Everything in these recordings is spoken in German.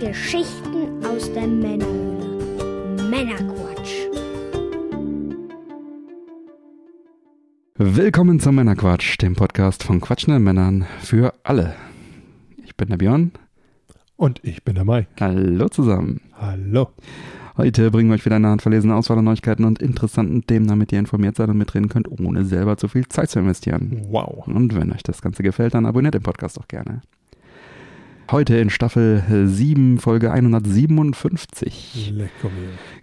Geschichten aus der Männerhöhle. Männerquatsch. Willkommen zum Männerquatsch, dem Podcast von quatschenden Männern für alle. Ich bin der Björn. Und ich bin der Mike. Hallo zusammen. Hallo. Heute bringen wir euch wieder eine handverlesene Auswahl an Neuigkeiten und interessanten Themen, damit ihr informiert seid und mitreden könnt, ohne selber zu viel Zeit zu investieren. Wow. Und wenn euch das Ganze gefällt, dann abonniert den Podcast auch gerne. Heute in Staffel 7, Folge 157 Lecker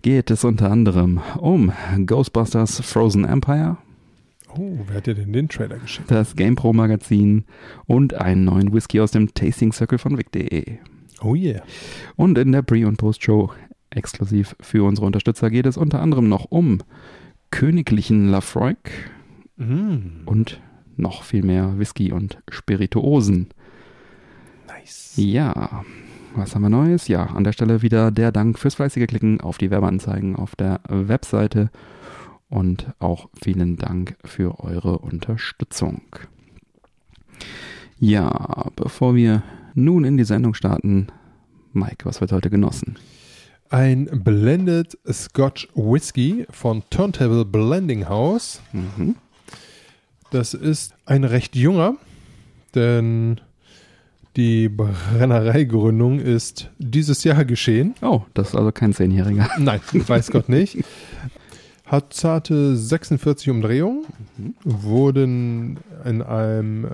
geht es unter anderem um Ghostbusters Frozen Empire, Oh, wer hat dir denn den Trailer geschickt? das GamePro Magazin und einen neuen Whisky aus dem Tasting Circle von Vic.de. Oh yeah. Und in der Pre- und Post-Show exklusiv für unsere Unterstützer geht es unter anderem noch um königlichen Lafroig Mm. und noch viel mehr Whisky und Spirituosen. Nice. Ja, was haben wir Neues? Ja, an der Stelle wieder der Dank fürs fleißige Klicken auf die Werbeanzeigen auf der Webseite und auch vielen Dank für eure Unterstützung. Ja, bevor wir nun in die Sendung starten, Mike, was wird heute genossen? Ein Blended Scotch Whisky von Turntable Blending House. Mhm. Das ist ein recht junger, denn die Brennereigründung ist dieses Jahr geschehen. Oh, das ist also kein Zehnjähriger. Nein, weiß Gott nicht. Hat zarte 46 Umdrehungen, wurden in einem äh,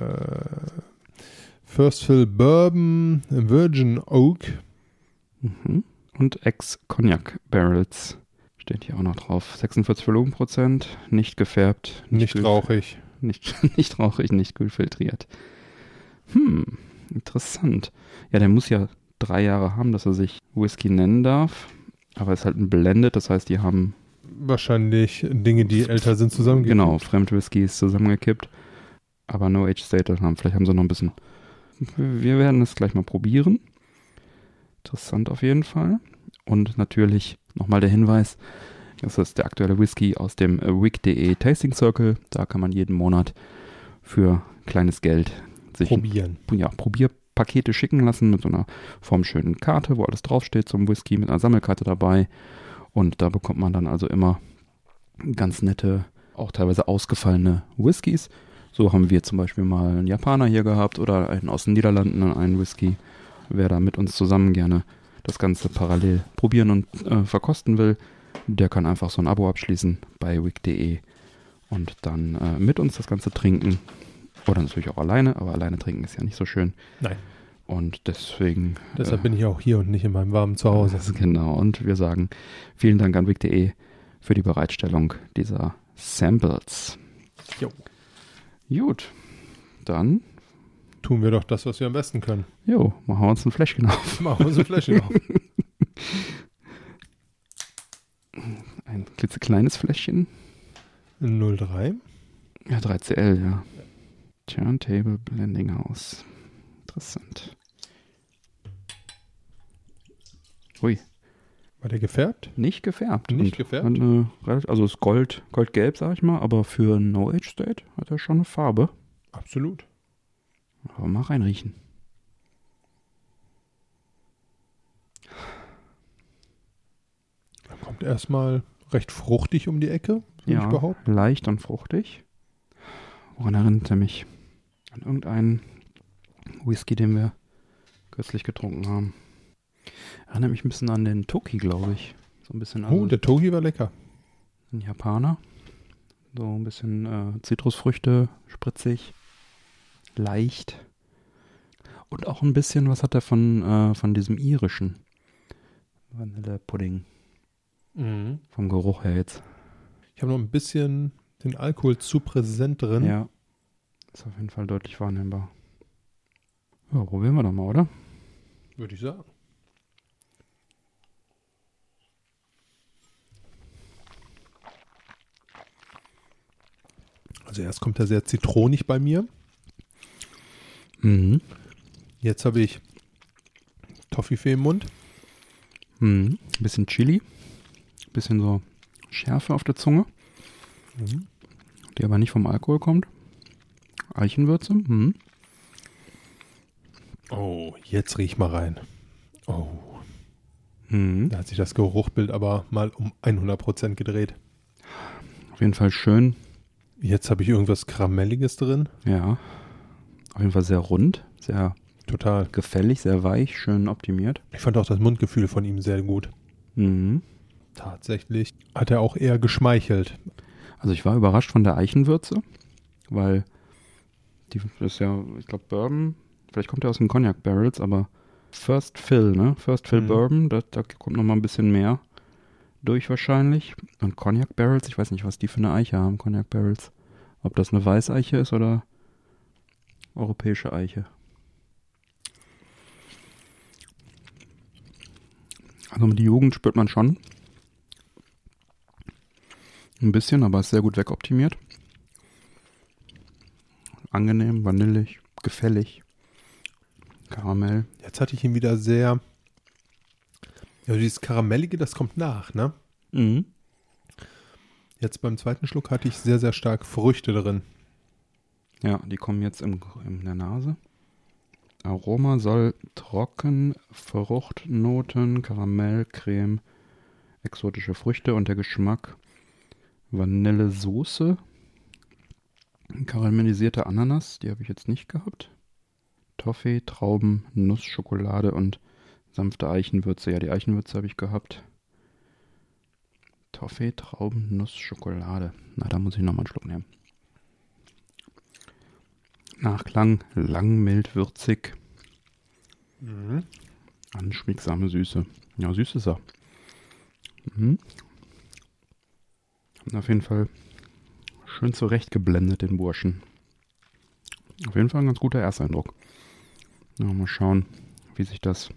First Fill Bourbon Virgin Oak Mhm. Und Ex-Cognac Barrels steht hier auch noch drauf. 46 Volumenprozent, nicht gefärbt, nicht kühl- rauchig. Nicht, nicht rauchig, nicht kühl filtriert. Hm, interessant. Ja, der muss ja drei Jahre haben, dass er sich Whisky nennen darf. Aber es ist halt ein Blended, das heißt, die haben Wahrscheinlich Dinge, die älter sind, zusammengekippt. genau Fremdwhiskys zusammengekippt. Aber No Age Stated haben. Vielleicht haben sie noch ein bisschen. Wir werden es gleich mal probieren. Interessant auf jeden Fall. Und natürlich nochmal der Hinweis: Das ist der aktuelle Whisky aus dem Wick.de Tasting Circle. Da kann man jeden Monat für kleines Geld sich ein Probieren. ja, Probierpakete schicken lassen mit so einer formschönen Karte, wo alles draufsteht zum Whisky, mit einer Sammelkarte dabei. Und da bekommt man dann also immer ganz nette, auch teilweise ausgefallene Whiskys. So haben wir zum Beispiel mal einen Japaner hier gehabt oder einen aus den Niederlanden, einen Whisky. Wer da mit uns zusammen gerne das Ganze parallel probieren und äh, verkosten will, der kann einfach so ein Abo abschließen bei wick.de und dann äh, mit uns das Ganze trinken. Oder natürlich auch alleine, aber alleine trinken ist ja nicht so schön. Nein. Und deswegen. Deshalb äh, bin ich auch hier und nicht in meinem warmen Zuhause. genau. Und wir sagen vielen Dank an wick.de für die Bereitstellung dieser Samples. Jo. Gut. Dann, Tun wir doch das, was wir am besten können. jo, machen wir uns ein Fläschchen auf. Machen wir unsere Fläschchen auf. Ein klitzekleines Fläschchen. 03. Ja, 3CL, ja. Turntable Blending House. Interessant. Ui, War der gefärbt? nicht gefärbt. Nicht Und gefärbt? relativ- also ist Gold, Goldgelb, sag ich mal, aber für No Age State hat er schon eine Farbe. Absolut. Aber mal reinriechen. Er kommt erstmal recht fruchtig um die Ecke, würde ich behaupten. leicht und fruchtig. Woran erinnert er mich? An irgendeinen Whisky, den wir kürzlich getrunken haben. Erinnert mich ein bisschen an den Toki, glaube ich. So ein bisschen Oh, also der Togi war lecker. ein Japaner. So ein bisschen äh, Zitrusfrüchte, spritzig, leicht. Und auch ein bisschen, was hat er von, äh, von diesem irischen Vanillepudding? Mhm. Vom Geruch her jetzt. Ich habe noch ein bisschen den Alkohol zu präsent drin. Ja. Ist auf jeden Fall deutlich wahrnehmbar. Ja, probieren wir doch mal, oder? Würde ich sagen. Also erst kommt er sehr zitronig bei mir. Mhm. Jetzt habe ich Toffifee im Mund. Mhm. Ein bisschen Chili. Ein bisschen so Schärfe auf der Zunge, Mhm. die aber nicht vom Alkohol kommt. Eichenwürze. Mhm. Oh, jetzt riech mal rein. Oh, Mhm. Da hat sich das Geruchbild aber mal um 100% gedreht. Auf jeden Fall schön. Jetzt habe ich irgendwas Karamelliges drin. Ja. Auf jeden Fall sehr rund, sehr Total. gefällig, sehr weich, schön optimiert. Ich fand auch das Mundgefühl von ihm sehr gut. Mhm. Tatsächlich hat er auch eher geschmeichelt. Also ich war überrascht von der Eichenwürze, weil die das ist ja, ich glaube Bourbon, vielleicht kommt er aus den Cognac Barrels, aber First Fill, ne? First Fill Mhm. Bourbon, da, da kommt noch mal ein bisschen mehr durch wahrscheinlich. Und Cognac Barrels, ich weiß nicht, was die für eine Eiche haben, Cognac Barrels. Ob das eine Weißeiche ist oder europäische Eiche. Also die Jugend spürt man schon. Ein bisschen, aber ist sehr gut wegoptimiert. Angenehm, vanillig, gefällig. Karamell. Jetzt hatte ich ihn wieder sehr. Ja, dieses Karamellige, das kommt nach, ne? Mhm. Jetzt beim zweiten Schluck hatte ich sehr, sehr stark Früchte drin. Ja, die kommen jetzt im, in der Nase. Aroma soll trocken, Fruchtnoten, Karamell, Creme, exotische Früchte und der Geschmack Vanillesoße, karamellisierte Ananas, die habe ich jetzt nicht gehabt. Toffee, Trauben, Nuss, Schokolade und sanfte Eichenwürze. Ja, die Eichenwürze habe ich gehabt. Toffee, Trauben, Nuss, Schokolade. Na, da muss ich nochmal einen Schluck nehmen. Nachklang, lang, mild, würzig, Mhm. anschmiegsame Süße. Ja, süß ist er. Mhm. Haben Auf jeden Fall schön zurechtgeblendet, den Burschen. Auf jeden Fall ein ganz guter Ersteindruck. Ja, mal schauen, wie sich das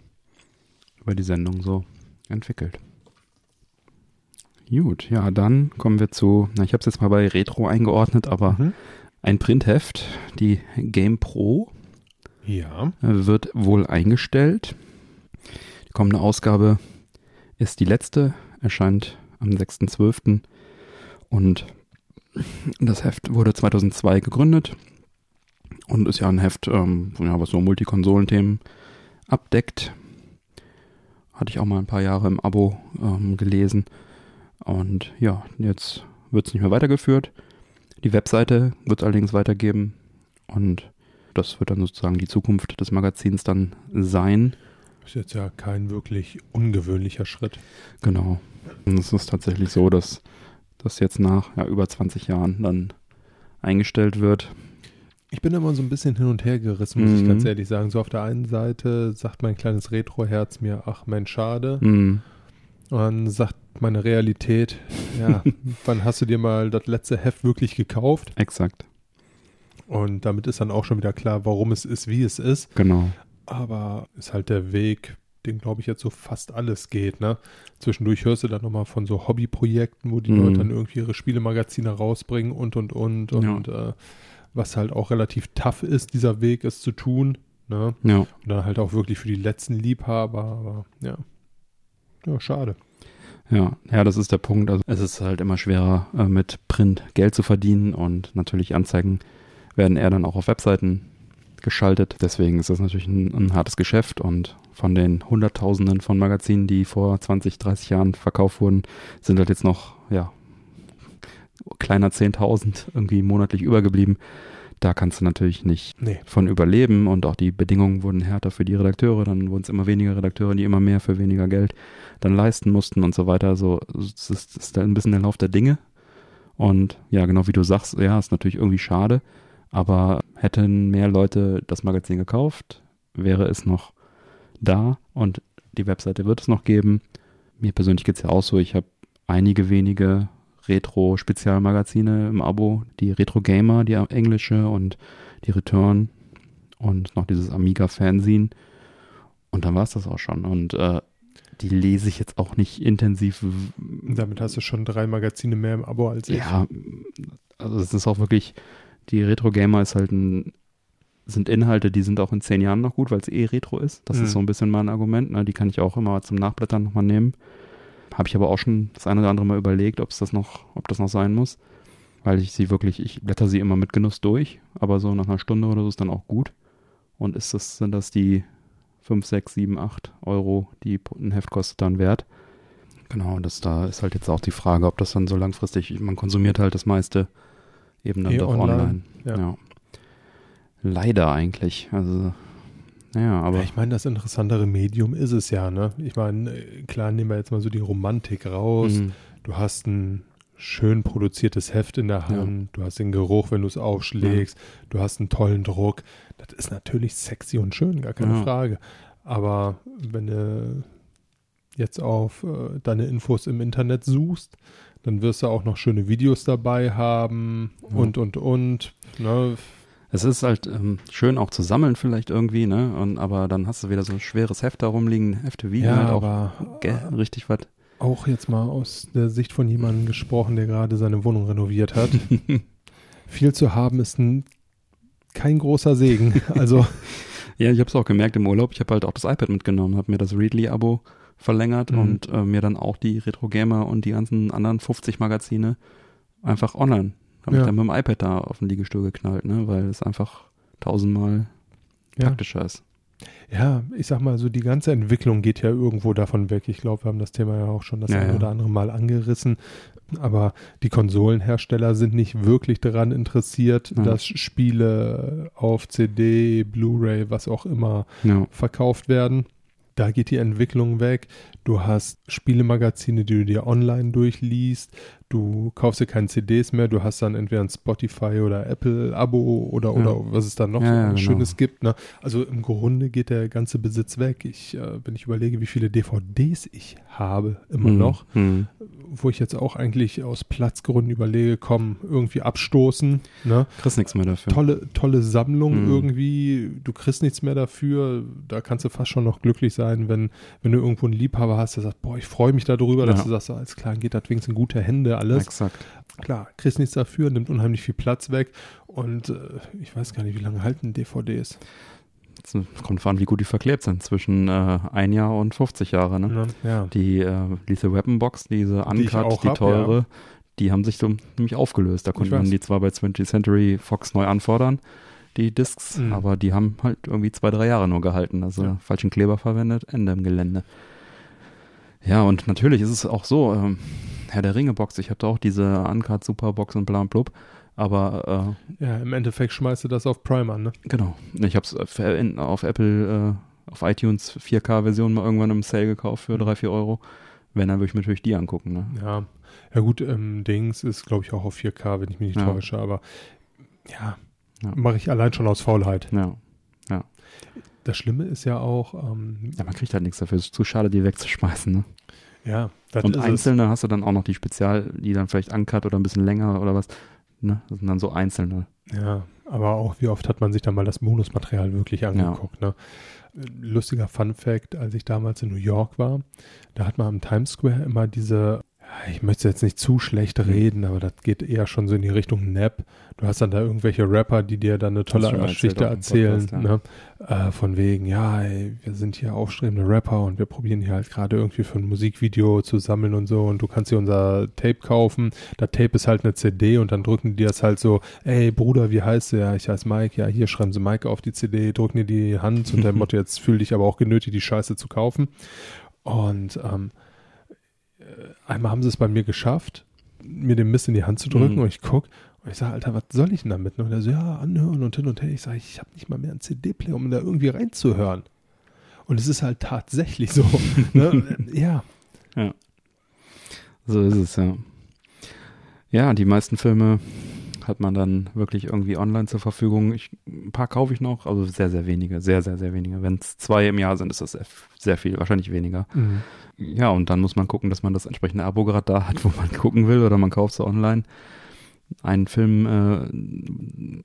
über die Sendung so entwickelt. Gut, ja, dann kommen wir zu, na, ich habe es jetzt mal bei Retro eingeordnet, aber Mhm. ein Printheft, die Game Pro, Ja. wird wohl eingestellt. Die kommende Ausgabe ist die letzte, erscheint am 6.12. Und das Heft wurde 2002 gegründet und ist ja ein Heft, ähm, ja, was so Multikonsolenthemen abdeckt. Hatte ich auch mal ein paar Jahre im Abo ähm, gelesen. Und ja, jetzt wird es nicht mehr weitergeführt. Die Webseite wird es allerdings weitergeben. Und das wird dann sozusagen die Zukunft des Magazins dann sein. Ist jetzt ja kein wirklich ungewöhnlicher Schritt. Genau. Und es ist tatsächlich so, dass das jetzt nach ja, über 20 Jahren dann eingestellt wird. Ich bin immer so ein bisschen hin und her gerissen, muss ich Mhm. ganz ehrlich sagen. So auf der einen Seite sagt mein kleines Retro-Herz mir, ach Mensch, schade. Hm, Und dann sagt meine Realität, ja, wann hast du dir mal das letzte Heft wirklich gekauft? exakt. Und damit ist dann auch schon wieder klar, warum es ist, wie es ist. Genau. Aber ist halt der Weg, den glaube ich jetzt so fast alles geht, ne? Zwischendurch hörst du dann nochmal von so Hobbyprojekten, wo die Mhm. Leute dann irgendwie ihre Spielemagazine rausbringen und und und und äh, was halt auch relativ tough ist, dieser Weg es zu tun, ne? Ja. Und dann halt auch wirklich für die letzten Liebhaber, aber ja. Ja, schade. Ja, ja, das ist der Punkt. Also es ist halt immer schwerer, äh, mit Print Geld zu verdienen und natürlich Anzeigen werden eher dann auch auf Webseiten geschaltet. Deswegen ist das natürlich ein, ein hartes Geschäft und von den Hunderttausenden von Magazinen, die vor 20, 30 Jahren verkauft wurden, sind halt jetzt noch, ja, kleiner 10.000 irgendwie monatlich übergeblieben. Da kannst du natürlich nicht Nee. von überleben und auch die Bedingungen wurden härter für die Redakteure, dann wurden es immer weniger Redakteure, die immer mehr für weniger Geld dann leisten mussten und so weiter. So, es ist, ist da ein bisschen der Lauf der Dinge. Und ja, genau wie du sagst, ja, ist natürlich irgendwie schade, aber hätten mehr Leute das Magazin gekauft, wäre es noch da und die Webseite wird es noch geben. Mir persönlich geht es ja auch so, ich habe einige wenige Retro-Spezialmagazine im Abo, die Retro Gamer, die englische und die Return und noch dieses Amiga-Fanzine. Und dann war es das auch schon. Und äh, die lese ich jetzt auch nicht intensiv. Damit hast du schon drei Magazine mehr im Abo als ich. Ja, also es ist auch wirklich, die Retro Gamer ist halt ein, sind Inhalte, die sind auch in zehn Jahren noch gut, weil es eh Retro ist. Das Mhm. ist so ein bisschen mein Argument. Ne? Die kann ich auch immer zum Nachblättern nochmal nehmen. Habe ich aber auch schon das eine oder andere Mal überlegt, ob es das noch, ob das noch sein muss. Weil ich sie wirklich, ich blätter sie immer mit Genuss durch, aber so nach einer Stunde oder so ist dann auch gut. Und ist das, sind das die 5, 6, 7, 8 Euro, die ein Heft kostet, dann wert. Genau, das da ist halt jetzt auch die Frage, ob das dann so langfristig, man konsumiert halt das meiste eben dann Eh doch online, ja. Ja. Leider eigentlich. Also, naja, aber. Ja, ich meine, das interessantere Medium ist es ja, ne? Ich meine, äh, klar, nehmen wir jetzt mal so die Romantik raus. Mhm. Du hast ein schön produziertes Heft in der Hand, du hast den Geruch, wenn du es aufschlägst, du hast einen tollen Druck. Das ist natürlich sexy und schön, gar keine Ja. Frage. Aber wenn du jetzt auf äh, deine Infos im Internet suchst, dann wirst du auch noch schöne Videos dabei haben Ja. und, und, und. Ne? Es ist halt ähm, schön auch zu sammeln vielleicht irgendwie, ne? Und, aber dann hast du wieder so ein schweres Heft da rumliegen. Hefte wiegen Ja, halt auch aber gell, richtig was. auch jetzt mal aus der Sicht von jemandem gesprochen, der gerade seine Wohnung renoviert hat. Viel zu haben ist ein, kein großer Segen. Also, Ja, ich habe es auch gemerkt im Urlaub. Ich habe halt auch das iPad mitgenommen, habe mir das Readly-Abo verlängert Mhm. und äh, mir dann auch die Retro Gamer und die ganzen anderen 50 Magazine einfach online. Habe Ja. ich dann mit dem iPad da auf den Liegestuhl geknallt, ne? Weil es einfach tausendmal ja. praktischer ist. ja, ich sag mal, so die ganze Entwicklung geht ja irgendwo davon weg. Ich glaube, wir haben das Thema ja auch schon das Ja, ein ja. oder andere Mal angerissen. Aber die Konsolenhersteller sind nicht wirklich daran interessiert, Ja. dass Spiele auf CD, Blu-ray, was auch immer Ja. verkauft werden. Da geht die Entwicklung weg. Du hast Spielemagazine, die du dir online durchliest. Du kaufst dir keine CDs mehr. Du hast dann entweder ein Spotify oder Apple-Abo oder, Ja. oder was es dann noch Ja, so genau. Schönes gibt. Ne? Also im Grunde geht der ganze Besitz weg. Ich, äh, wenn ich überlege, wie viele DVDs ich habe, immer Hm, noch, hm. wo ich jetzt auch eigentlich aus Platzgründen überlege, komm, irgendwie abstoßen. Ne? Kriegst nichts mehr dafür. tolle, tolle Sammlung Mhm. irgendwie. Du kriegst nichts mehr dafür. Da kannst du fast schon noch glücklich sein, wenn, wenn du irgendwo einen Liebhaber hast, der sagt, boah, ich freue mich darüber, dass Ja. du sagst, alles klar, geht das wenigstens in gute Hände, alles. Exakt. Klar, kriegst nichts dafür, nimmt unheimlich viel Platz weg. Und äh, ich weiß gar nicht, wie lange halten DVDs. Es kommt vor an, wie gut die verklebt sind. Zwischen äh, ein Jahr und 50 Jahre, ne? Ne? Ja. Die äh, Lethal Weapon Box, diese Die Uncut, auch die hab, teure, die haben sich so nämlich aufgelöst. Da konnte man die zwar bei 20th Century Fox neu anfordern, die Discs, Mhm. aber die haben halt irgendwie zwei, drei Jahre nur gehalten. Also Ja. falschen Kleber verwendet, Ende im Gelände. Ja, und natürlich ist es auch so, ähm, Herr der Ringe Box, ich habe da auch diese Uncut Superbox und bla und blub, aber ja, im Endeffekt schmeißt du das auf Prime an, ne? äh, genau, ich habe es auf Apple, äh, auf iTunes 4K-Version mal irgendwann im Sale gekauft für 3, 4 Euro. Wenn, dann würde ich mir natürlich die angucken, ne? Ja. Ja gut, ähm, Dings ist, glaube ich, auch auf 4K, wenn ich mich nicht Ja. täusche, aber ja, Ja. mache ich allein schon aus Faulheit. Ja. Das Schlimme ist ja auch, ähm, Ja, man kriegt halt nichts dafür. Es ist zu schade, die wegzuschmeißen. Ne? ja, das Und ist einzelne hast du dann auch noch die Spezial, die dann vielleicht uncut oder ein bisschen länger oder was. Ne? Das sind dann so einzelne. es. Ja, aber auch wie oft hat man sich dann mal das Bonusmaterial wirklich angeguckt. Ne? Lustiger Fun Fact, als ich damals in New York war, da hat man am Times Square immer diese, ja, ich möchte jetzt nicht zu schlecht Mhm. reden, aber das geht eher schon so in die Richtung Nap. Du hast dann da irgendwelche Rapper, die dir dann eine tolle Geschichte erzählen. Podcast, ne? äh, von wegen, ja, ey, wir sind hier aufstrebende Rapper und wir probieren hier halt gerade irgendwie für ein Musikvideo zu sammeln und so und du kannst hier unser Tape kaufen. Das Tape ist halt eine CD und dann drücken die das halt so, ey Bruder, wie heißt du? Ja, ich heiße Mike, ja, hier schreiben sie Mike auf die CD, drücken dir die Hand und der Motto, jetzt fühl dich aber auch genötigt, die Scheiße zu kaufen. Und ähm, äh, einmal haben sie es bei mir geschafft, mir den Mist in die Hand zu drücken Mhm. und ich guck und ich sage, Alter, was soll ich denn damit? Und er so, ja, anhören und hin und her. Ich sage, ich habe nicht mal mehr einen CD-Player, um da irgendwie reinzuhören. Und es ist halt tatsächlich so. ne? Ja, So ist es, ja. Ja, die meisten Filme hat man dann wirklich irgendwie online zur Verfügung. Ich, ein paar kaufe ich noch, also sehr, sehr wenige. Sehr, sehr, sehr wenige. Wenn es zwei im Jahr sind, ist das sehr, sehr viel, wahrscheinlich weniger. Mhm. Ja, und dann muss man gucken, dass man das entsprechende Abo gerade da hat, wo man gucken will, oder man kauft es online. Ein Film, äh,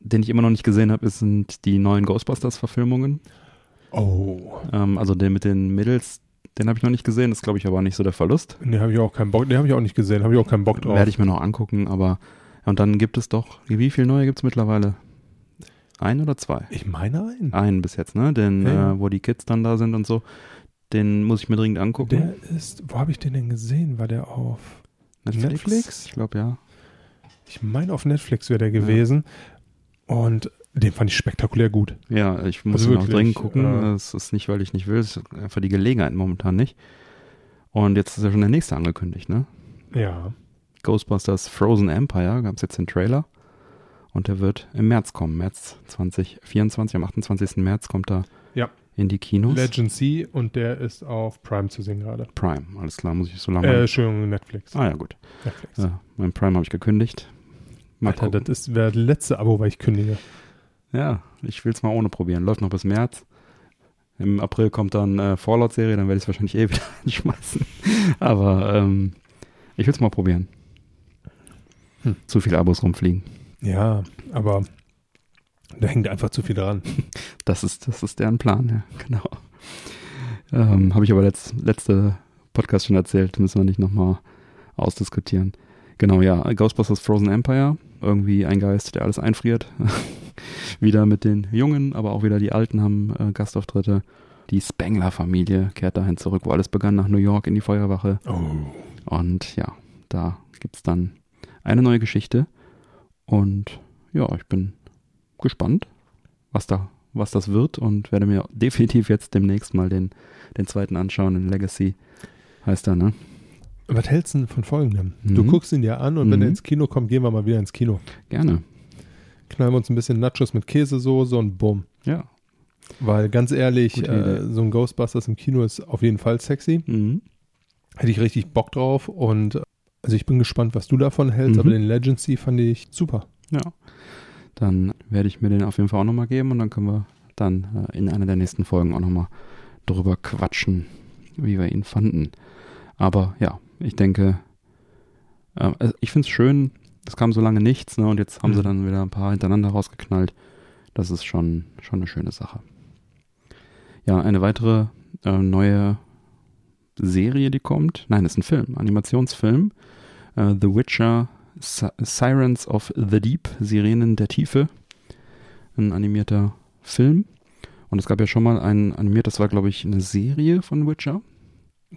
den ich immer noch nicht gesehen habe, sind die neuen Ghostbusters-Verfilmungen. Oh. Ähm, also der mit den Mädels, den habe ich noch nicht gesehen, das glaube ich aber nicht so der Verlust. Ne, habe ich auch keinen Bock. Ne, habe ich auch nicht gesehen. Habe ich auch keinen Bock drauf. Werde ich mir noch angucken, aber und dann gibt es doch, wie viele neue gibt es mittlerweile? Ein oder zwei? ich meine einen. Einen bis jetzt, ne? Den, Ja, ja. Äh, wo die Kids dann da sind und so. Den muss ich mir dringend angucken. Der ist, wo habe ich den denn gesehen? War der auf Netflix? Ich glaube ja. Ich meine, auf Netflix wäre der gewesen. Und Den fand ich spektakulär gut. Ja, ich muss Also ihn auch dringend gucken. äh, Es ist nicht, weil ich nicht will, es ist einfach die Gelegenheit momentan nicht. Und jetzt ist ja schon der nächste angekündigt, ne? Ja. Ghostbusters Frozen Empire gab es jetzt den Trailer. Und der wird im März kommen. März 2024, am 28. März kommt er Ja. in die Kinos. Legend C und der ist auf Prime zu sehen gerade. Prime, alles klar, muss ich so lange. Äh, Entschuldigung, Netflix. ah ja, gut. Netflix. Ja, mein Prime habe ich gekündigt. Mal Alter, gucken. das ist das letzte Abo, weil ich kündige. Ja, ich will es mal ohne probieren. Läuft noch bis März. Im April kommt dann äh, Fallout-Serie, dann werde ich es wahrscheinlich eh wieder anschmeißen. Aber ähm, ich will es mal probieren. Hm. Zu viele Abos rumfliegen. Ja, aber da hängt einfach zu viel dran. Das ist, das ist deren Plan, ja, genau. Ähm, Habe ich aber letzt, letzte Podcast schon erzählt, müssen wir nicht nochmal ausdiskutieren. Genau, ja, Ghostbusters Frozen Empire, irgendwie ein Geist, der alles einfriert. wieder mit den Jungen, aber auch wieder die Alten haben äh, Gastauftritte. Die Spengler-Familie kehrt dahin zurück, wo alles begann, nach New York in die Feuerwache. Oh. Und ja, da gibt's dann eine neue Geschichte. Und ja, ich bin gespannt, was da, was das wird und werde mir definitiv jetzt demnächst mal den, den zweiten anschauen, den Legacy heißt er, ne? Was hältst du denn von folgendem? Du Mhm. guckst ihn dir an und wenn Mhm. er ins Kino kommt, gehen wir mal wieder ins Kino. Gerne. Knallen wir uns ein bisschen Nachos mit Käsesoße und bumm. Ja. Weil ganz ehrlich, äh, so ein Ghostbusters im Kino ist auf jeden Fall sexy. Mhm. Hätte ich richtig Bock drauf und äh, also ich bin gespannt, was du davon hältst, Mhm. aber den Legacy fand ich super. Ja. Dann werde ich mir den auf jeden Fall auch nochmal geben und dann können wir dann äh, in einer der nächsten Folgen auch nochmal drüber quatschen, wie wir ihn fanden. Aber ja, ich denke, äh, also ich finde es schön, es kam so lange nichts, ne, und jetzt haben sie Mhm. dann wieder ein paar hintereinander rausgeknallt. Das ist schon, schon eine schöne Sache. Ja, eine weitere äh, neue Serie, die kommt. Nein, ist ein Film, Animationsfilm. Äh, The Witcher Si- Sirens of the Deep, Sirenen der Tiefe. Ein animierter Film. Und es gab ja schon mal ein animiert, das war, glaube ich, eine Serie von Witcher.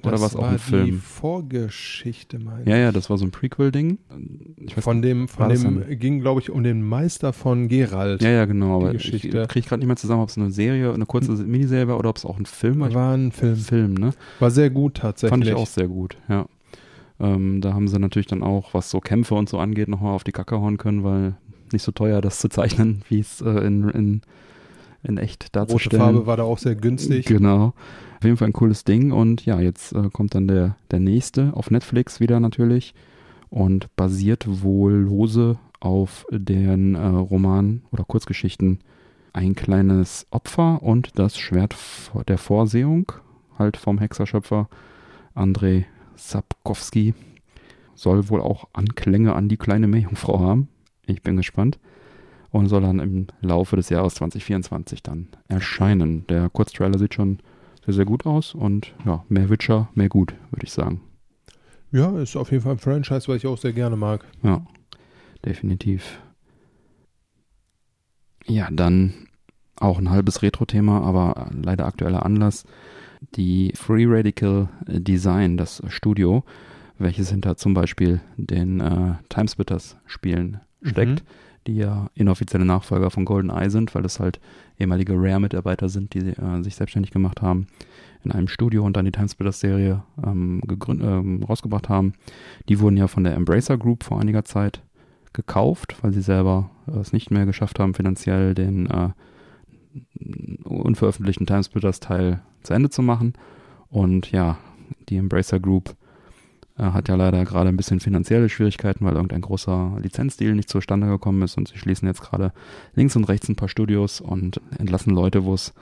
Oder Das war's auch war ein Film? Die Vorgeschichte, meine Ja, ja, das war so ein Prequel-Ding. Ich Von dem, war von das dem ging, glaube ich, um den Meister von Gerald. Ja, ja, genau. die Aber ich Geschichte. kriege gerade nicht mehr zusammen, ob es eine Serie, eine kurze Miniserie war oder ob es auch ein Film war. Ich- War ein Film. Film, ne? War sehr gut tatsächlich. Fand ich auch sehr gut, ja. Ähm, da haben sie natürlich dann auch, was so Kämpfe und so angeht, nochmal auf die Kacke hauen können, weil nicht so teuer, das zu zeichnen, wie es äh, in, in, in echt Rote darzustellen. Farbe war da auch sehr günstig. Genau. Auf jeden Fall ein cooles Ding und ja, jetzt äh, kommt dann der, der nächste auf Netflix wieder natürlich und basiert wohl lose auf den äh, Roman oder Kurzgeschichten Ein kleines Opfer und das Schwert der Vorsehung, halt vom Hexerschöpfer Andrei Sapkowski. Soll wohl auch Anklänge an die kleine Meerjungfrau haben. Ich bin gespannt. Und soll dann im Laufe des Jahres 2024 dann erscheinen. Der Kurztrailer sieht schon sehr, sehr gut aus und ja, mehr Witcher, mehr gut, würde ich sagen. Ja, ist auf jeden Fall ein Franchise, was ich auch sehr gerne mag. Ja, definitiv. Ja, dann auch ein halbes Retro-Thema, aber leider aktueller Anlass. Die Free Radical Design, das Studio, welches hinter zum Beispiel den äh, Timesplitters-Spielen steckt, Mhm. Die ja inoffizielle Nachfolger von GoldenEye sind, weil das halt ehemalige Rare-Mitarbeiter sind, die äh, sich selbstständig gemacht haben in einem Studio und dann die Timesplitters-Serie ähm, ähm, rausgebracht haben. Die wurden ja von der Embracer Group vor einiger Zeit gekauft, weil sie selber äh, es nicht mehr geschafft haben, finanziell den äh, unveröffentlichten Timesplitters-Teil zu Ende zu machen. Und ja, die Embracer Group äh, hat ja leider gerade ein bisschen finanzielle Schwierigkeiten, weil irgendein großer Lizenzdeal nicht zustande gekommen ist und sie schließen jetzt gerade links und rechts ein paar Studios und entlassen Leute, wo es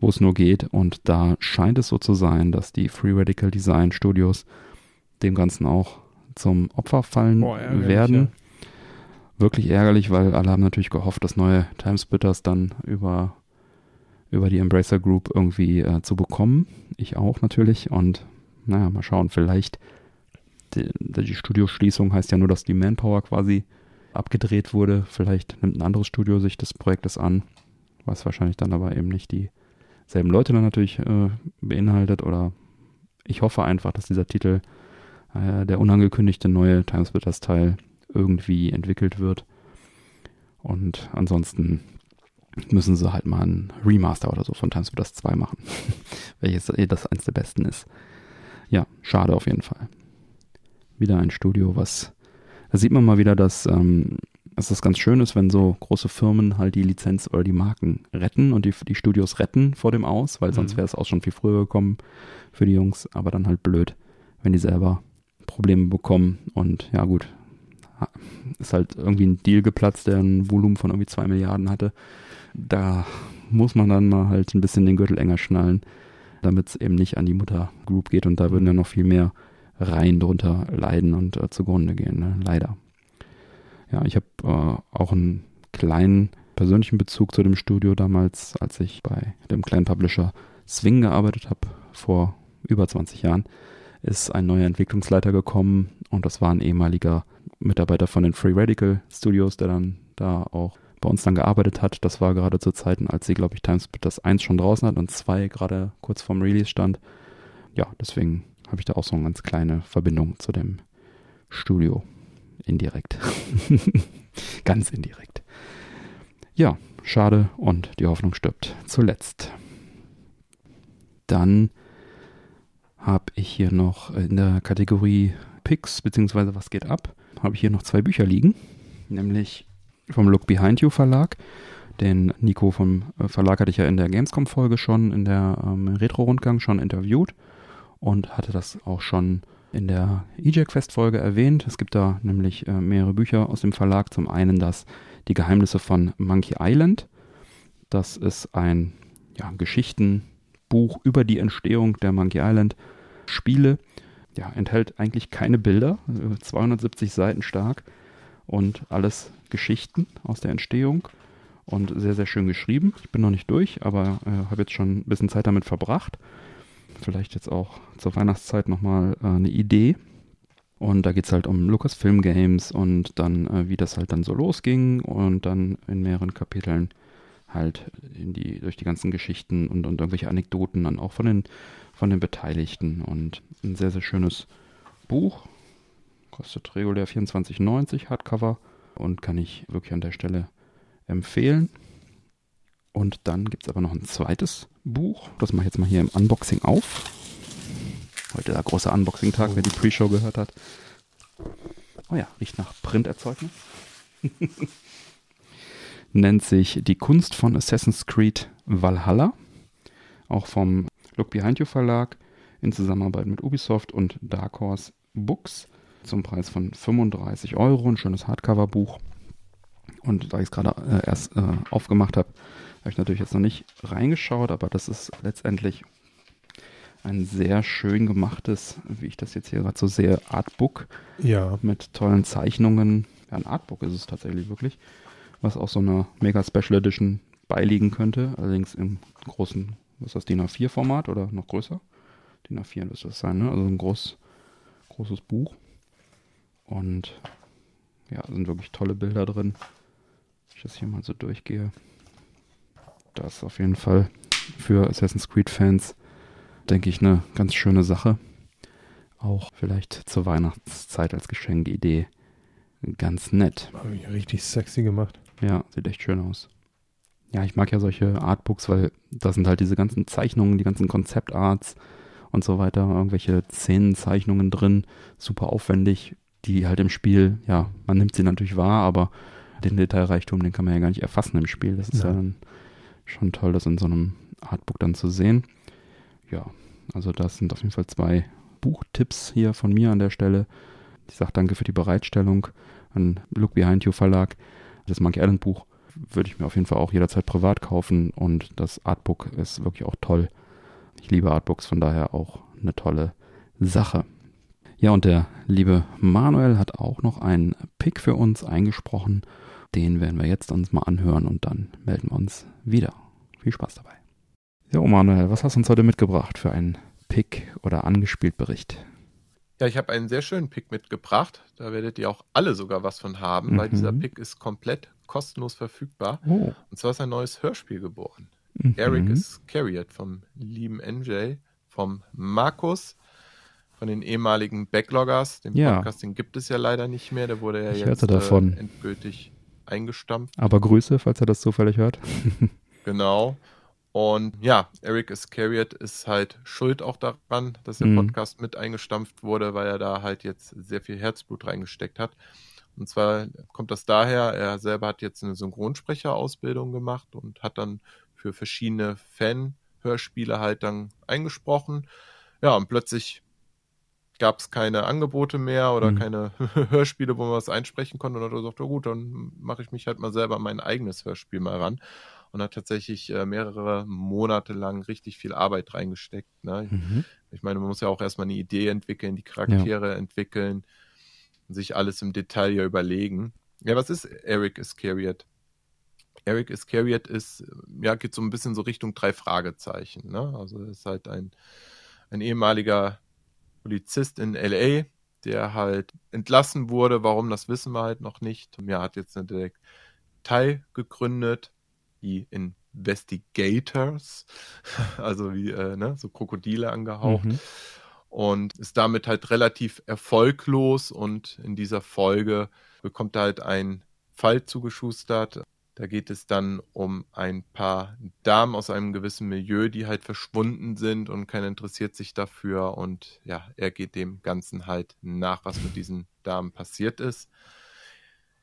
wo es nur geht. Und da scheint es so zu sein, dass die Free Radical Design Studios dem Ganzen auch zum Opfer fallen Boah, werden. ja. Wirklich ärgerlich, weil alle haben natürlich gehofft, das neue Timesplitters dann über, über die Embracer Group irgendwie äh, zu bekommen. Ich auch natürlich. Und naja, mal schauen, vielleicht die, die Studioschließung heißt ja nur, dass die Manpower quasi abgedreht wurde. Vielleicht nimmt ein anderes Studio sich des Projektes an, was wahrscheinlich dann aber eben nicht dieselben Leute dann natürlich äh, beinhaltet. Oder ich hoffe einfach, dass dieser Titel, äh, der unangekündigte neue Timesplitters Teil, irgendwie entwickelt wird. Und ansonsten müssen sie halt mal ein Remaster oder so von Times das 2 machen. Welches eh das eins der besten ist. Ja, schade auf jeden Fall. Wieder ein Studio, was. Da sieht man mal wieder, dass, ähm, dass das ganz schön ist, wenn so große Firmen halt die Lizenz oder die Marken retten und die, die Studios retten vor dem Aus, weil sonst Mhm. wäre es auch schon viel früher gekommen für die Jungs, aber dann halt blöd, wenn die selber Probleme bekommen. Und ja, gut, ist halt irgendwie ein Deal geplatzt, der ein Volumen von irgendwie zwei Milliarden hatte. Da muss man dann mal halt ein bisschen den Gürtel enger schnallen, damit es eben nicht an die Mutter Group geht und da würden ja noch viel mehr Reihen drunter leiden und äh, zugrunde gehen, ne? leider. Ja, ich habe äh, auch einen kleinen persönlichen Bezug zu dem Studio damals, als ich bei dem kleinen Publisher Swing gearbeitet habe, vor über 20 Jahren, ist ein neuer Entwicklungsleiter gekommen und das war ein ehemaliger Mitarbeiter von den Free Radical Studios, der dann da auch bei uns dann gearbeitet hat. Das war gerade zu Zeiten, als sie, glaube ich, Timespit das 1 schon draußen hat und 2 gerade kurz vorm Release stand. Ja, deswegen habe ich da auch so eine ganz kleine Verbindung zu dem Studio. Indirekt. ganz indirekt. Ja, schade und die Hoffnung stirbt zuletzt. Dann habe ich hier noch in der Kategorie Picks, beziehungsweise was geht ab, habe ich hier noch zwei Bücher liegen. Nämlich vom Look Behind You Verlag. Den Nico vom äh, Verlag hatte ich ja in der Gamescom-Folge schon, in der ähm, Retro-Rundgang schon interviewt und hatte das auch schon in der EJAC-Fest-Folge erwähnt. Es gibt da nämlich äh, mehrere Bücher aus dem Verlag. Zum einen das Die Geheimnisse von Monkey Island. Das ist ein ja, Geschichtenbuch über die Entstehung der Monkey Island Spiele. Ja, enthält eigentlich keine Bilder, äh, 270 Seiten stark und alles Geschichten aus der Entstehung und sehr, sehr schön geschrieben. Ich bin noch nicht durch, aber äh, habe jetzt schon ein bisschen Zeit damit verbracht. Vielleicht jetzt auch zur Weihnachtszeit nochmal äh, eine Idee. Und da geht es halt um Lucasfilm Games und dann, äh, wie das halt dann so losging und dann in mehreren Kapiteln halt in die, durch die ganzen Geschichten und, und irgendwelche Anekdoten dann auch von den, von den Beteiligten. Und ein sehr, sehr schönes Buch. Kostet regulär 24,90 Hardcover und kann ich wirklich an der Stelle empfehlen. Und dann gibt es aber noch ein zweites Buch. Das mache ich jetzt mal hier im Unboxing auf. Heute der große Unboxing-Tag, wer die Pre-Show gehört hat. Oh ja, riecht nach Printerzeugnis. Nennt sich Die Kunst von Assassin's Creed Valhalla. Auch vom Look Behind You Verlag in Zusammenarbeit mit Ubisoft und Dark Horse Books zum Preis von 35 Euro. Ein schönes Hardcover-Buch. Und da ich es gerade äh, erst äh, aufgemacht habe, habe ich natürlich jetzt noch nicht reingeschaut, aber das ist letztendlich ein sehr schön gemachtes, wie ich das jetzt hier gerade so sehe, Artbook Ja, mit tollen Zeichnungen. Ja, ein Artbook ist es tatsächlich wirklich, was auch so einer Mega Special Edition beiliegen könnte, allerdings im großen, was ist das, DIN A4-Format oder noch größer? DIN A4 müsste das sein, ne? Also ein groß, großes Buch. Und ja, sind wirklich tolle Bilder drin. Wenn ich das hier mal so durchgehe. Das ist auf jeden Fall für Assassin's Creed-Fans, denke ich, eine ganz schöne Sache. Auch vielleicht zur Weihnachtszeit als Geschenkidee ganz nett. habe ich richtig sexy gemacht. Ja, sieht echt schön aus. Ja, ich mag ja solche Artbooks, weil da sind halt diese ganzen Zeichnungen, die ganzen Konzeptarts und so weiter, irgendwelche Szenenzeichnungen drin, super aufwendig, die halt im Spiel, ja, man nimmt sie natürlich wahr, aber den Detailreichtum, den kann man ja gar nicht erfassen im Spiel. Das ist ja, Ja. dann schon toll, das in so einem Artbook dann zu sehen. Ja, also das sind auf jeden Fall zwei Buchtipps hier von mir an der Stelle. Ich sage danke für die Bereitstellung an Look Behind You Verlag. Das Monkey Island Buch würde ich mir auf jeden Fall auch jederzeit privat kaufen und das Artbook ist wirklich auch toll. Ich liebe Artbooks, von daher auch eine tolle Sache. Ja, und der liebe Manuel hat auch noch einen Pick für uns eingesprochen. Den werden wir jetzt uns mal anhören und dann melden wir uns wieder. Viel Spaß dabei. Ja, Manuel, was hast du uns heute mitgebracht für einen Pick oder angespielt Bericht? Ja, ich habe einen sehr schönen Pick mitgebracht. Da werdet ihr auch alle sogar was von haben, weil Mhm. dieser Pick ist komplett kostenlos verfügbar. Oh. Und zwar ist ein neues Hörspiel geboren. Mhm. Eric is Carried vom lieben NJ, vom Markus, von den ehemaligen Backloggers. Den Ja. Podcast, den gibt es ja leider nicht mehr. Der wurde ja Ich jetzt. Äh, endgültig eingestampft. Aber Grüße, falls er das zufällig hört. Genau. Und ja, Eric Iscariot ist halt schuld auch daran, dass der Mhm. Podcast mit eingestampft wurde, weil er da halt jetzt sehr viel Herzblut reingesteckt hat. Und zwar kommt das daher, er selber hat jetzt eine Synchronsprecherausbildung gemacht und hat dann für verschiedene Fan-Hörspiele halt dann eingesprochen. Ja, und plötzlich gab es keine Angebote mehr oder Mhm. keine Hörspiele, wo man was einsprechen konnte. Und dann hat er gesagt, ja gut, dann mache ich mich halt mal selber mein eigenes Hörspiel mal ran. Und hat tatsächlich äh, mehrere Monate lang richtig viel Arbeit reingesteckt. Ne? Mhm. Ich meine, man muss ja auch erstmal eine Idee entwickeln, die Charaktere entwickeln, sich alles im Detail ja überlegen. Ja, was ist Eric Iscariot? Eric Iscariot ist, ja, geht so ein bisschen so Richtung drei Fragezeichen. Ne? Also er ist halt ein, ein ehemaliger Polizist in LA, der halt entlassen wurde. Warum, das wissen wir halt noch nicht. Ja, hat jetzt eine Detektei gegründet, die Investigators, also wie äh, ne, so Krokodile angehaucht Mhm. und ist damit halt relativ erfolglos und in dieser Folge bekommt er halt einen Fall zugeschustert. Da geht es dann um ein paar Damen aus einem gewissen Milieu, die halt verschwunden sind und keiner interessiert sich dafür und ja, er geht dem Ganzen halt nach, was mit diesen Damen passiert ist.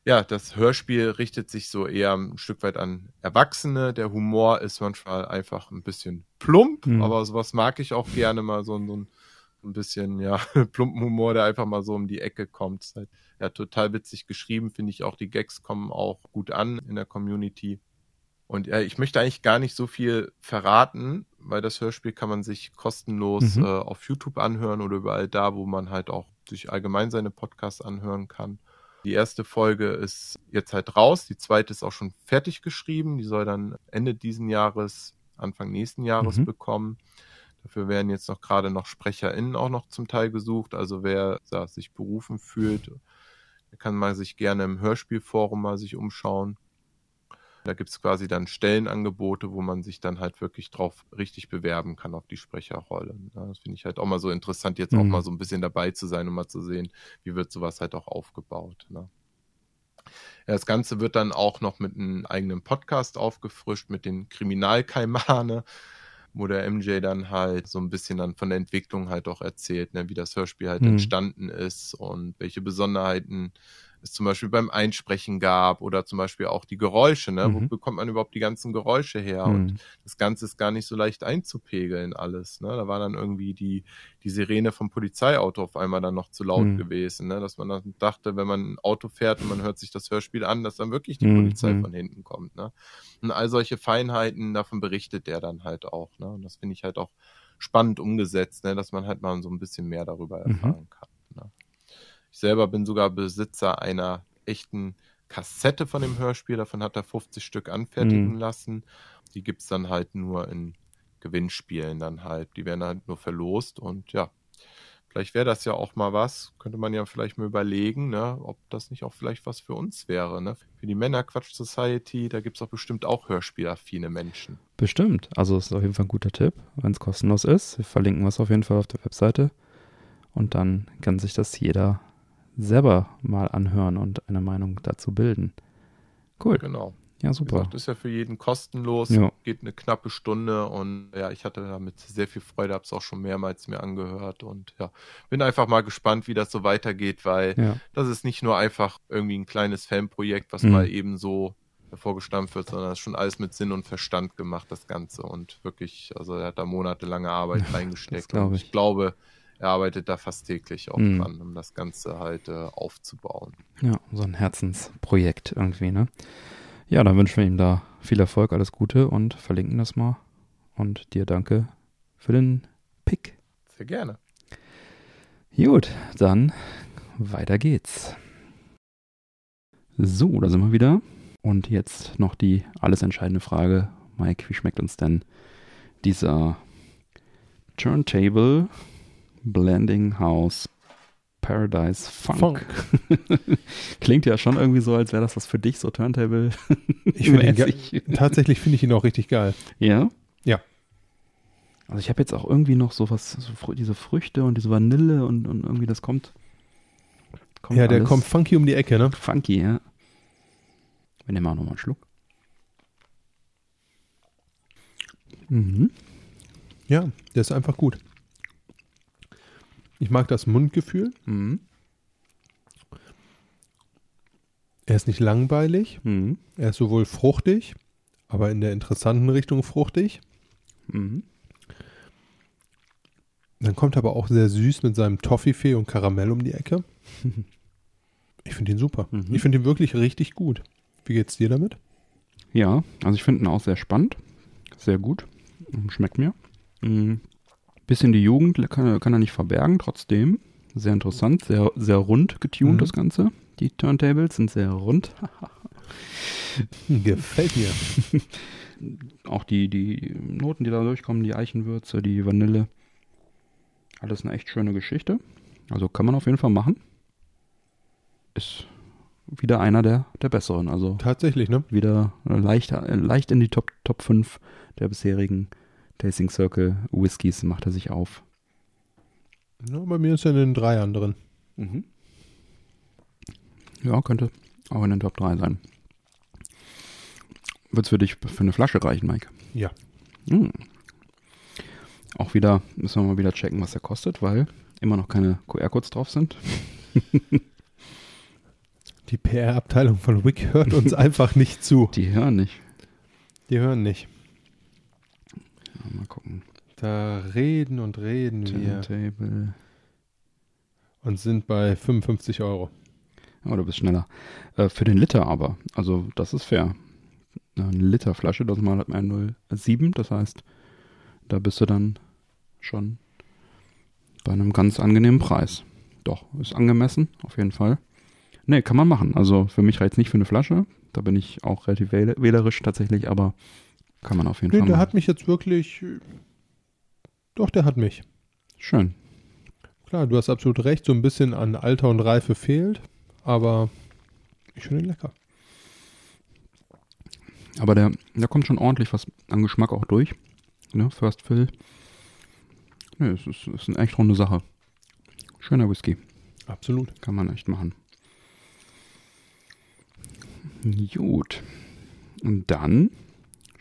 Ja, das Hörspiel richtet sich so eher ein Stück weit an Erwachsene. Der Humor ist manchmal einfach ein bisschen plump, Mhm. aber sowas mag ich auch gerne mal so, so ein, ein bisschen, ja, plumpen Humor, der einfach mal so um die Ecke kommt. Ist halt, ja, total witzig geschrieben, finde ich auch. Die Gags kommen auch gut an in der Community. Und ja, ich möchte eigentlich gar nicht so viel verraten, weil das Hörspiel kann man sich kostenlos Mhm. äh, auf YouTube anhören oder überall da, wo man halt auch sich allgemein seine Podcasts anhören kann. Die erste Folge ist jetzt halt raus, die zweite ist auch schon fertig geschrieben, die soll dann Ende diesen Jahres, Anfang nächsten Jahres Mhm. bekommen. Dafür werden jetzt noch gerade noch SprecherInnen auch noch zum Teil gesucht. Also wer ja, sich berufen fühlt, der kann mal sich gerne im Hörspielforum mal sich umschauen. Da gibt es quasi dann Stellenangebote, wo man sich dann halt wirklich drauf richtig bewerben kann auf die Sprecherrolle. Ja, das finde ich halt auch mal so interessant, jetzt auch Mhm. mal so ein bisschen dabei zu sein und mal zu sehen, wie wird sowas halt auch aufgebaut. Ne? Ja, das Ganze wird dann auch noch mit einem eigenen Podcast aufgefrischt, mit den Kriminalkaimane, wo der MJ dann halt so ein bisschen dann von der Entwicklung halt auch erzählt, ne, wie das Hörspiel halt Mhm. entstanden ist und welche Besonderheiten es zum Beispiel beim Einsprechen gab oder zum Beispiel auch die Geräusche, ne? Wo Mhm. bekommt man überhaupt die ganzen Geräusche her? Und Mhm. das Ganze ist gar nicht so leicht einzupegeln alles. Ne? Da war dann irgendwie die, die Sirene vom Polizeiauto auf einmal dann noch zu laut Mhm. gewesen, ne? dass man dann dachte, wenn man ein Auto fährt und man hört sich das Hörspiel an, dass dann wirklich die Mhm. Polizei Mhm. von hinten kommt. Ne? Und all solche Feinheiten, davon berichtet der dann halt auch. Ne? Und das finde ich halt auch spannend umgesetzt, ne? dass man halt mal so ein bisschen mehr darüber Mhm. erfahren kann. Ich selber bin sogar Besitzer einer echten Kassette von dem Hörspiel. Davon hat er 50 Stück anfertigen Mhm. lassen. Die gibt es dann halt nur in Gewinnspielen dann halt. Die werden halt nur verlost und ja, vielleicht wäre das ja auch mal was. Könnte man ja vielleicht mal überlegen, ne, ob das nicht auch vielleicht was für uns wäre. Ne? Für die Männerquatsch Society, da gibt es auch bestimmt auch hörspielaffine Menschen. Bestimmt. Also ist auf jeden Fall ein guter Tipp, wenn es kostenlos ist. Wir verlinken was auf jeden Fall auf der Webseite. Und dann kann sich das jeder selber mal anhören und eine Meinung dazu bilden. Cool. Genau. Ja, super. gesagt, ist ja für jeden kostenlos, Ja. geht eine knappe Stunde und ja, ich hatte damit sehr viel Freude, habe es auch schon mehrmals mir angehört und ja, bin einfach mal gespannt, wie das so weitergeht, weil Ja. das ist nicht nur einfach irgendwie ein kleines Fanprojekt, was Mhm. mal eben so hervorgestampft wird, sondern das ist schon alles mit Sinn und Verstand gemacht, das Ganze und wirklich, also er hat da monatelange Arbeit das reingesteckt ich. ich glaube, er arbeitet da fast täglich auch Mhm. dran, um das Ganze halt äh, aufzubauen. Ja, so ein Herzensprojekt irgendwie, ne? Ja, dann wünschen wir ihm da viel Erfolg, alles Gute und verlinken das mal. Und dir danke für den Pick. Sehr gerne. Gut, dann weiter geht's. So, da sind wir wieder. Und jetzt noch die alles entscheidende Frage. Mike, wie schmeckt uns denn dieser Turntable Blending House Paradise Funk? Klingt ja schon irgendwie so, als wäre das was für dich, so Turntable. Ich finde ihn tatsächlich finde ich ihn auch richtig geil. Ja? Ja. Also ich habe jetzt auch irgendwie noch sowas, so diese Früchte und diese Vanille und, und irgendwie das kommt. kommt ja, der alles kommt funky um die Ecke, ne? funky, ja. Wir nehmen auch nochmal einen Schluck. Mhm. Ja, der ist einfach gut. Ich mag das Mundgefühl. Mhm. Er ist nicht langweilig. Mhm. Er ist sowohl fruchtig, aber in der interessanten Richtung fruchtig. Mhm. Dann kommt er aber auch sehr süß mit seinem Toffifee und Karamell um die Ecke. Ich finde ihn super. Mhm. Ich finde ihn wirklich richtig gut. Wie geht's dir damit? Ja, also ich finde ihn auch sehr spannend. Sehr gut. Schmeckt mir. Mhm. Bisschen die Jugend kann, kann er nicht verbergen, trotzdem. Sehr interessant, sehr, sehr rund getuned, Mhm. das Ganze. Die Turntables sind sehr rund. Gefällt mir. Auch die, die Noten, die da durchkommen, die Eichenwürze, die Vanille. Alles eine echt schöne Geschichte. Also kann man auf jeden Fall machen. Ist wieder einer der, der besseren. Also Tatsächlich, ne? wieder leicht, äh, leicht in die Top, Top 5 der bisherigen Tasting Circle Whiskys macht er sich auf. Ja, bei mir ist er in den drei anderen. Ja, könnte auch in den Top 3 sein. Wird es für dich für eine Flasche reichen, Mike? Ja. Hm. Auch wieder, müssen wir mal wieder checken, was er kostet, weil immer noch keine QR-Codes drauf sind. Die PR-Abteilung von Wick hört uns einfach nicht zu. Die hören nicht. Die hören nicht. Mal gucken. Da reden und reden wir Turntable. und sind bei 55 Euro. Oh, du bist schneller. Äh, für den Liter aber. Also, das ist fair. Eine Literflasche, das mal hat man 0,7. Das heißt, da bist du dann schon bei einem ganz angenehmen Preis. Doch, ist angemessen, auf jeden Fall. Nee, kann man machen. Also, für mich reicht nicht für eine Flasche. Da bin ich auch relativ wähl wählerisch tatsächlich, aber kann man auf jeden Nee, Fall der machen. hat mich jetzt wirklich. Doch, der hat mich. Schön. Klar, du hast absolut recht, so ein bisschen an Alter und Reife fehlt, aber ich finde ihn lecker. Aber der, da kommt schon ordentlich was an Geschmack auch durch. Ne? First Fill. Ne, es ist, es ist eine echt runde Sache. Schöner Whisky. Absolut. Kann man echt machen. Gut. Und dann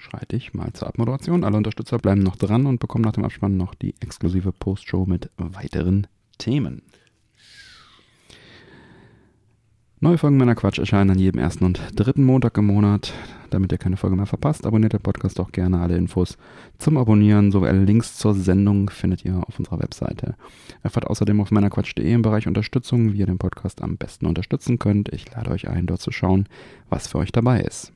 schreite ich mal zur Abmoderation. Alle Unterstützer bleiben noch dran und bekommen nach dem Abspann noch die exklusive Postshow mit weiteren Themen. Neue Folgen meiner Quatsch erscheinen an jedem ersten und dritten Montag im Monat. Damit ihr keine Folge mehr verpasst, abonniert den Podcast auch gerne. Alle Infos zum Abonnieren sowie Links zur Sendung findet ihr auf unserer Webseite. Erfahrt außerdem auf meinerquatsch.de im Bereich Unterstützung, wie ihr den Podcast am besten unterstützen könnt. Ich lade euch ein, dort zu schauen, was für euch dabei ist.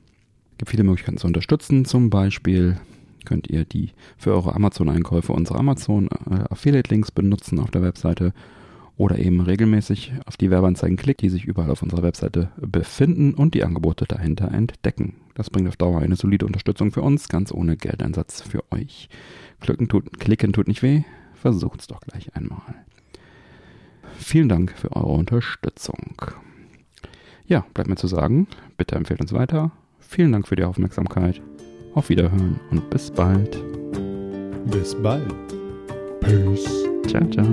Gibt viele Möglichkeiten zu unterstützen. Zum Beispiel könnt ihr die für eure Amazon-Einkäufe unsere Amazon-Affiliate-Links benutzen auf der Webseite oder eben regelmäßig auf die Werbeanzeigen klickt, die sich überall auf unserer Webseite befinden und die Angebote dahinter entdecken. Das bringt auf Dauer eine solide Unterstützung für uns, ganz ohne Geldeinsatz für euch. Klicken tut, klicken tut nicht weh, versucht's doch gleich einmal. Vielen Dank für eure Unterstützung. Ja, bleibt mir zu sagen, bitte empfehlt uns weiter. Vielen Dank für die Aufmerksamkeit. Auf Wiederhören und bis bald. Bis bald. Peace. Ciao, ciao.